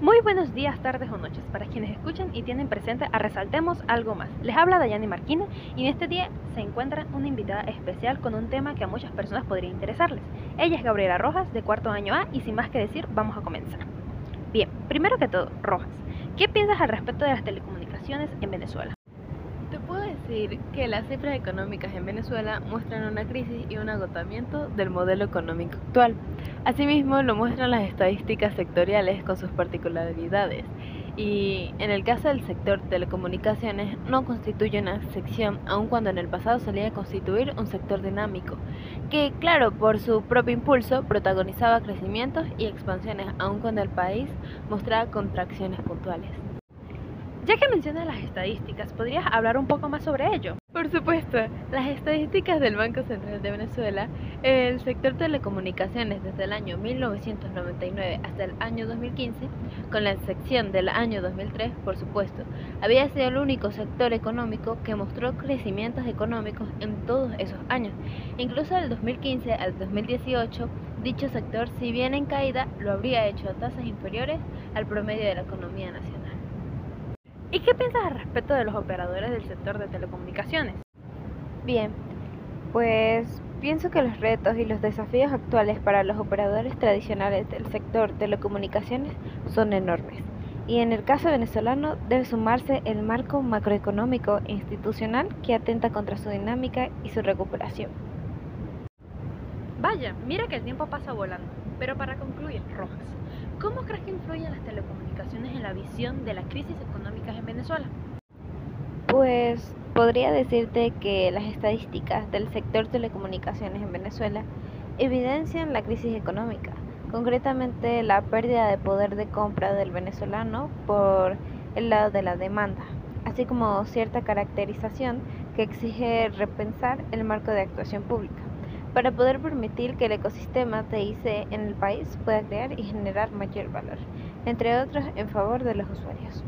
Muy buenos días, tardes o noches para quienes escuchan y tienen presente a Resaltemos Algo Más. Les habla Dayani Marquina y en este día se encuentra una invitada especial con un tema que a muchas personas podría interesarles. Ella es Gabriela Rojas, de cuarto año A, y sin más que decir, vamos a comenzar. Bien, primero que todo, Rojas, ¿qué piensas al respecto de las telecomunicaciones en Venezuela? Te puedo decir que las cifras económicas en Venezuela muestran una crisis y un agotamiento del modelo económico actual. Asimismo, lo muestran las estadísticas sectoriales con sus particularidades. Y en el caso del sector telecomunicaciones no constituye una sección, aun cuando en el pasado solía constituir un sector dinámico, que claro, por su propio impulso protagonizaba crecimientos y expansiones, aun cuando el país mostraba contracciones puntuales. Ya que mencionas las estadísticas, ¿podrías hablar un poco más sobre ello? Por supuesto, las estadísticas del Banco Central de Venezuela, el sector telecomunicaciones desde el año 1999 hasta el año 2015, con la excepción del año 2003, por supuesto, había sido el único sector económico que mostró crecimientos económicos en todos esos años. Incluso del 2015 al 2018, dicho sector, si bien en caída, lo habría hecho a tasas inferiores al promedio de la economía nacional. ¿Y qué piensas al respecto de los operadores del sector de telecomunicaciones? Bien, pues pienso que los retos y los desafíos actuales para los operadores tradicionales del sector telecomunicaciones son enormes. Y en el caso venezolano debe sumarse el marco macroeconómico e institucional que atenta contra su dinámica y su recuperación. Vaya, mira que el tiempo pasa volando. Pero para concluir, Rojas, ¿cómo crees que influyen las telecomunicaciones en la visión de las crisis económicas en Venezuela? Pues podría decirte que las estadísticas del sector telecomunicaciones en Venezuela evidencian la crisis económica, concretamente la pérdida de poder de compra del venezolano por el lado de la demanda, así como cierta caracterización que exige repensar el marco de actuación pública para poder permitir que el ecosistema TIC en el país pueda crear y generar mayor valor, entre otros en favor de los usuarios.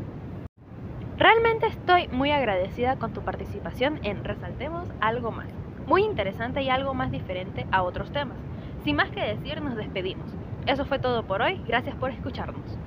Realmente estoy muy agradecida con tu participación en Resaltemos algo más, muy interesante y algo más diferente a otros temas. Sin más que decir, nos despedimos. Eso fue todo por hoy, gracias por escucharnos.